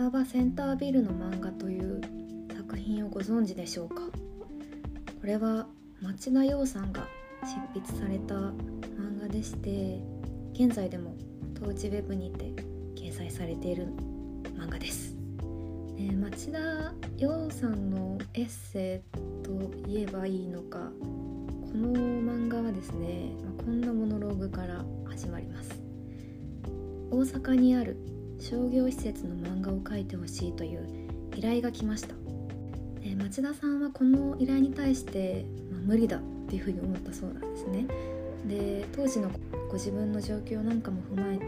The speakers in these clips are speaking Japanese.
船場センタービルの漫画という作品をご存知でしょうか？これは町田洋さんが執筆された漫画でして現在でも当地ウェブにて掲載されている漫画です、え町田洋さんのエッセイと言えばいいのかこの漫画はですね、まこんなモノローグから始まります。大阪にある商業施設の漫画を描いてほしいという依頼が来ました。で町田さんはこの依頼に対して、まあ、無理だっていうふうに思ったそうなんですね。で当時のご自分の状況なんかも踏まえて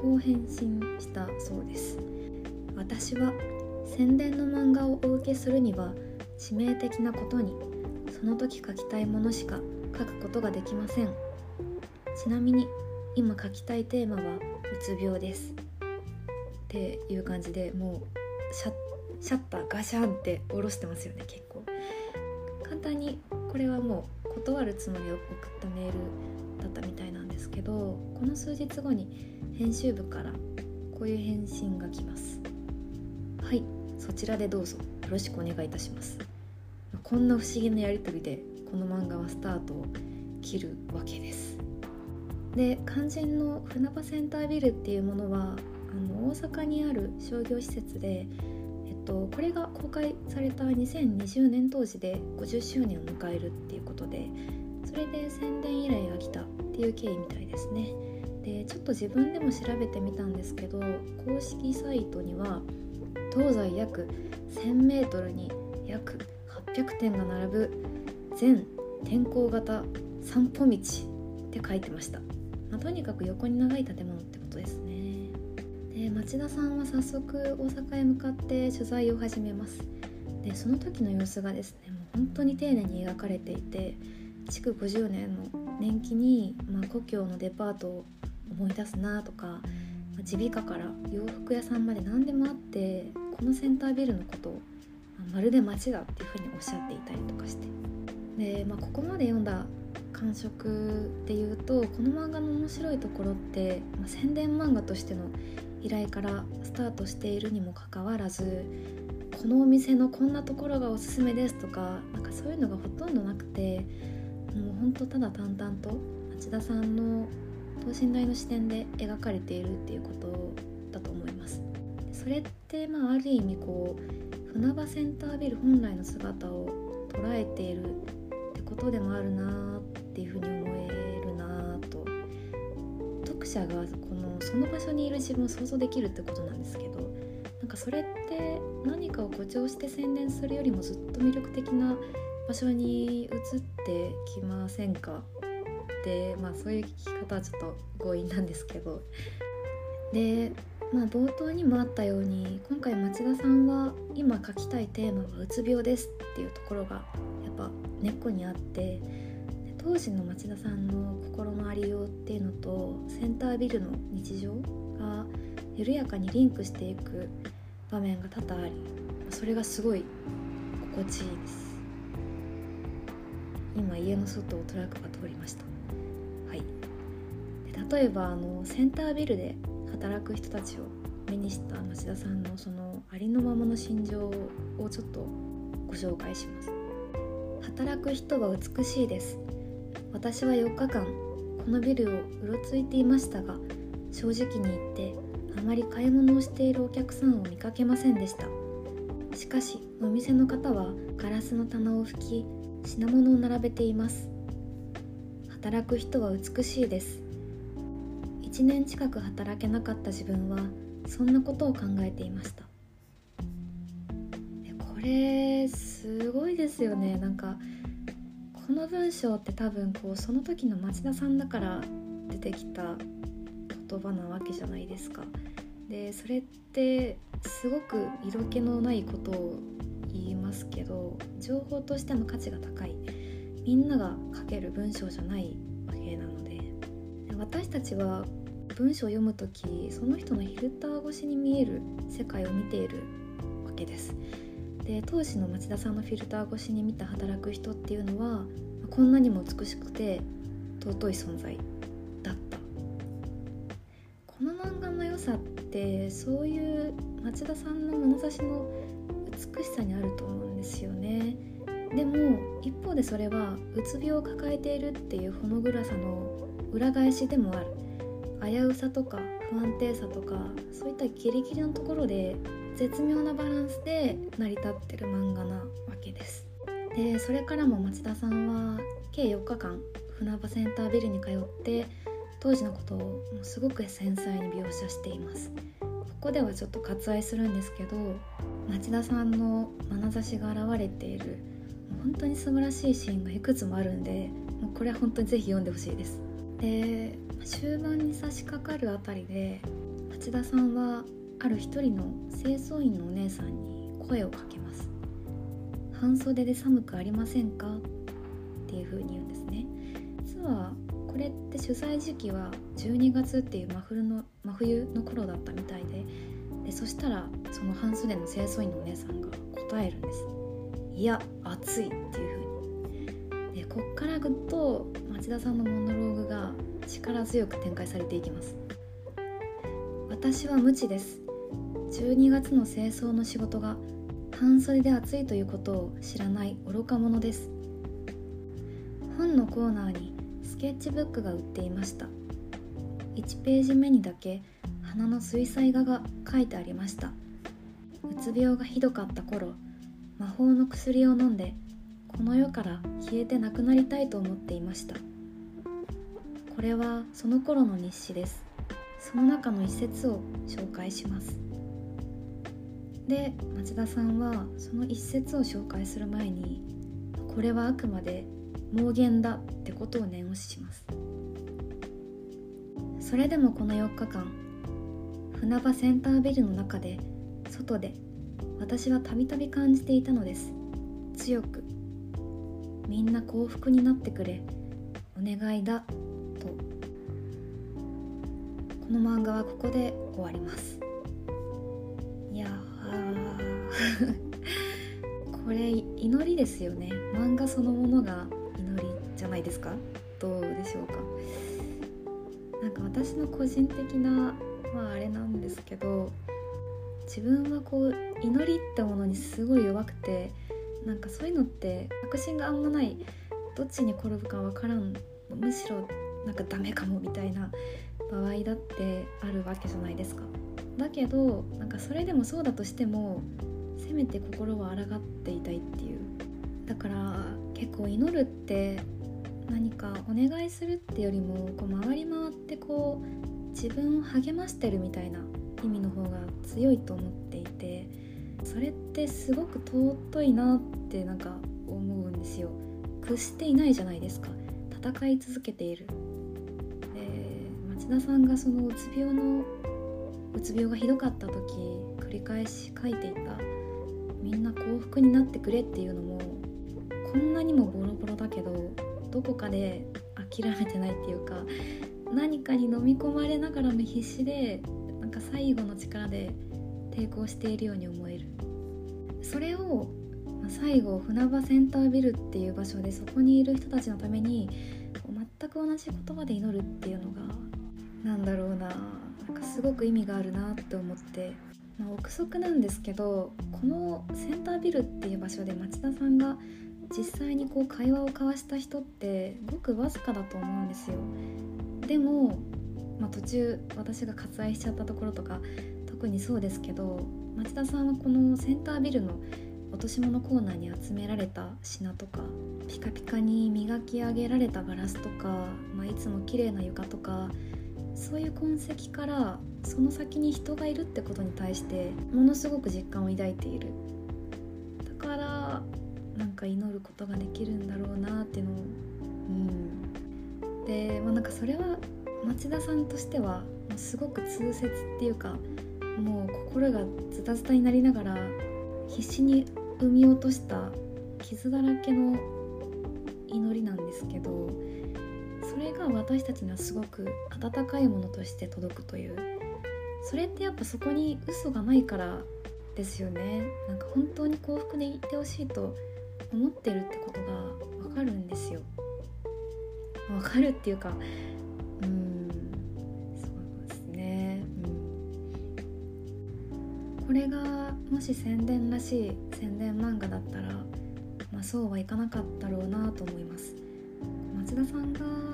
こう返信したそうです。私は宣伝の漫画をお受けするには致命的なことにその時書きたいものしか書くことができません。ちなみに今書きたいテーマはうつ病です。っていう感じでもうシャシャッターガシャンって下ろしてますよね結構。簡単にこれはもう断るつもりで送ったメールだったみたいなんですけどこの数日後に編集部からこういう返信が来ます。はいそちらでどうぞ。よろしくお願いいたしますこんな不思議なやり取りでこの漫画はスタートを切るわけです。で肝心の船場センタービルっていうものはあの大阪にある商業施設で、えっと、これが公開された2020年当時で50周年を迎えるっていうことでそれで宣伝依頼が来たっていう経緯みたいですね。でちょっと自分でも調べてみたんですけど公式サイトには東西約 1000m に約800点が並ぶ全天候型散歩道って書いてました、まあ、とにかく横に長い建物ってことですね。で町田さんは早速大阪へ向かって取材を始めます。でその時の様子がですねもう本当に丁寧に描かれていて築50年の年季に、まあ、故郷のデパートを思い出すなとか耳鼻科から洋服屋さんまで何でもあってこのセンタービルのことをまるで街だっていうふうにおっしゃっていたりとかして。で、まあ、ここまで読んだ感触で言うとこの漫画の面白いところって、まあ、宣伝漫画としての依頼からスタートしているにもかかわらずこのお店のこんなところがおすすめですとかなんかそういうのがほとんどなくてもうほんとただ淡々と町田さんの等身大の視点で描かれているっていうことだと思います。それってまあある意味こう船場センタービル本来の姿を捉えているってことでもあるなっていうふうに思者がこのその場所にいる自分を想像できるってことなんですけどなんかそれって何かを誇張して宣伝するよりもずっと魅力的な場所に移ってきませんか？ってまあそういう聞き方はちょっと強引なんですけど。でまあ冒頭にもあったように今回町田さんは今書きたいテーマはうつ病ですっていうところがやっぱ根っこにあって当時の町田さんの心のありようっていうのとセンタービルの日常が緩やかにリンクしていく場面が多々ありそれがすごい心地いいです。今家の外をトラックが通りました。はい。で例えばあのセンタービルで働く人たちを目にした町田さんのそのありのままの心情をちょっとご紹介します。働く人は美しいです。私は4日間このビルをうろついていましたが正直に言ってあまり買い物をしているお客さんを見かけませんでした。しかしお店の方はガラスの棚を拭き品物を並べています。働く人は美しいです。1年近く働けなかった自分はそんなことを考えていました。これすごいですよね。なんかこの文章って多分こうその時の町田さんだから出てきた言葉なわけじゃないですか。でそれってすごく色気のないことを言いますけど情報としての価値が高いみんなが書ける文章じゃないわけなので私たちは文章を読む時その人のフィルター越しに見える世界を見ているわけです。で当時の町田さんのフィルター越しに見た働く人っていうのはこんなにも美しくて尊い存在だった。この漫画の良さってそういう町田さんの眼差しの美しさにあると思うんですよね。でも一方でそれはうつ病を抱えているっていうほの暗さの裏返しでもある。危うさとか不安定さとかそういったギリギリのところで絶妙なバランスで成り立ってる漫画なでそれからも町田さんは計4日間船場センタービルに通って当時のことをすごく繊細に描写しています。ここではちょっと割愛するんですけど町田さんの眼差しが現れている本当に素晴らしいシーンがいくつもあるんでもうこれは本当にぜひ読んでほしいです。で終盤に差し掛かるあたりで町田さんはある一人の清掃員のお姉さんに声をかけます。半袖で寒くありませんか？っていう風に言うんですね。実はこれって取材時期は12月っていう真冬の真冬の頃だったみたいででそしたらその半袖の清掃員のお姉さんが答えるんです。いや暑いっていう風に。でこっからぐっと町田さんのモノローグが力強く展開されていきます。私は無知です。12月の清掃の仕事が半袖で暑いということを知らない愚か者です。本のコーナーにスケッチブックが売っていました。1ページ目にだけ鼻の水彩画が書いてありました。うつ病がひどかった頃魔法の薬を飲んでこの世から消えてなくなりたいと思っていました。これはその頃の日誌です。その中の一節を紹介します。で町田さんはその一節を紹介する前にこれはあくまで妄言だってことを念押しします。それでもこの4日間船場センタービルの中で外で私はたびたび感じていたのです。強くみんな幸福になってくれお願いだと。この漫画はここで終わります。これ祈りですよね。漫画そのものが祈りじゃないですか？どうでしょうか？なんか私の個人的なまああれなんですけど自分はこう祈りってものにすごい弱くてなんかそういうのって確信があんまない。どっちに転ぶか分からん。むしろなんかダメかもみたいな場合だってあるわけじゃないですか。だけどなんかそれでもそうだとしてもめて心は抗っていたいっていう。だから結構祈るって何かお願いするってよりもこう回り回ってこう自分を励ましてるみたいな意味の方が強いと思っていてそれってすごく尊いなってなんか思うんですよ。屈していないじゃないですか。戦い続けている。で町田さんがそのうつ病のうつ病がひどかった時繰り返し書いていたみんな幸福になってくれっていうのもこんなにもボロボロだけどどこかで諦めてないっていうか何かに飲み込まれながらも必死でなんか最後の力で抵抗しているように思える。それをま最後船場センタービルっていう場所でそこにいる人たちのために全く同じ言葉で祈るっていうのがなんだろうななんかすごく意味があるなって思って。まあ、憶測なんですけどこのセンタービルっていう場所で町田さんが実際にこう会話を交わした人ってごくわずかだと思うんですよ。でも、まあ、途中私が割愛しちゃったところとか特にそうですけど町田さんはこのセンタービルの落とし物コーナーに集められた品とかピカピカに磨き上げられたガラスとか、まあ、いつも綺麗な床とかそういう痕跡からその先に人がいるってことに対してものすごく実感を抱いている。だからなんか祈ることができるんだろうなっていうのを。うん。で、まあ、なんかそれは町田さんとしてはすごく痛切っていうかもう心がズタズタになりながら必死に産み落とした傷だらけの祈りなんですけどが私たちにはすごく温かいものとして届くという。それってやっぱそこに嘘がないからですよね。なんか本当に幸福でいてほしいと思ってるってことがわかるんですよ。わかるっていうかうんそうですね、うん、これがもし宣伝らしい宣伝漫画だったら、まあ、そうはいかなかったろうなと思います。町田さんが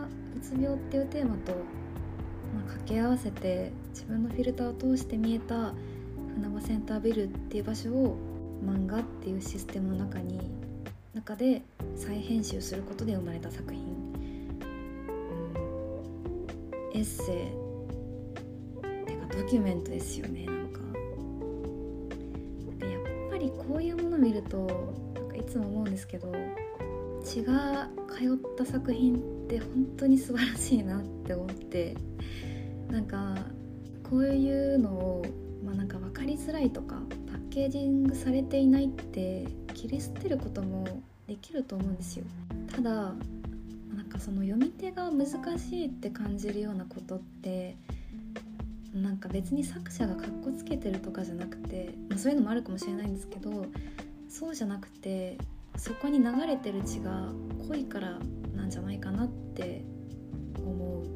つ病っていうテーマと、まあ、掛け合わせて自分のフィルターを通して見えた船場センタービルっていう場所を漫画っていうシステムの中に中で再編集することで生まれた作品、うん、エッセイてかドキュメントですよねなんか。やっぱりこういうもの見るとなんかいつも思うんですけど血が通った作品って本当に素晴らしいなって思ってなんかこういうのをまあなんか分かりづらいとかパッケージングされていないって切り捨てることもできると思うんですよ。ただなんかその読み手が難しいって感じるようなことってなんか別に作者がかっこつけてるとかじゃなくて、まあ、そういうのもあるかもしれないんですけどそうじゃなくてそこに流れてる血が濃いからなんじゃないかなって思う。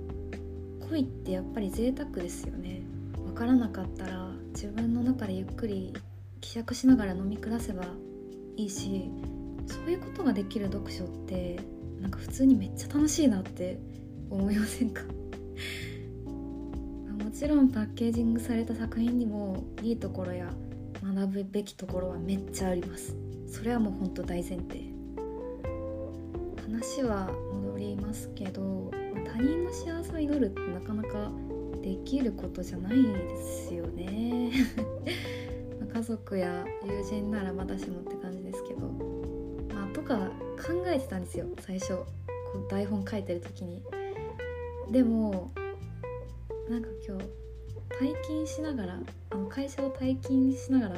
恋ってやっぱり贅沢ですよね。分からなかったら自分の中でゆっくり希釈しながら飲み下せばいいしそういうことができる読書ってなんか普通にめっちゃ楽しいなって思いませんか？もちろんパッケージングされた作品にもいいところや学ぶべきところはめっちゃあります。それはもうほんと大前提。話は戻りますけど他人の幸せを祈るってなかなかできることじゃないですよね。家族や友人ならまだしもって感じですけど。まあとか考えてたんですよ最初。こう台本書いてる時に。でもなんか今日退勤しながらあの会社を退勤しながら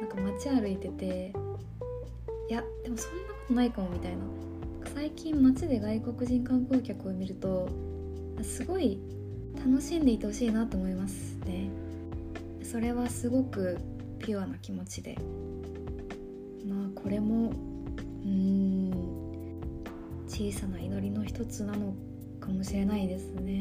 なんか街歩いてていやでもそんなことないかもみたいな。最近街で外国人観光客を見るとすごい楽しんでいてほしいなと思いますね。それはすごくピュアな気持ちで。まあこれもうん小さな祈りの一つなのかもしれないですね。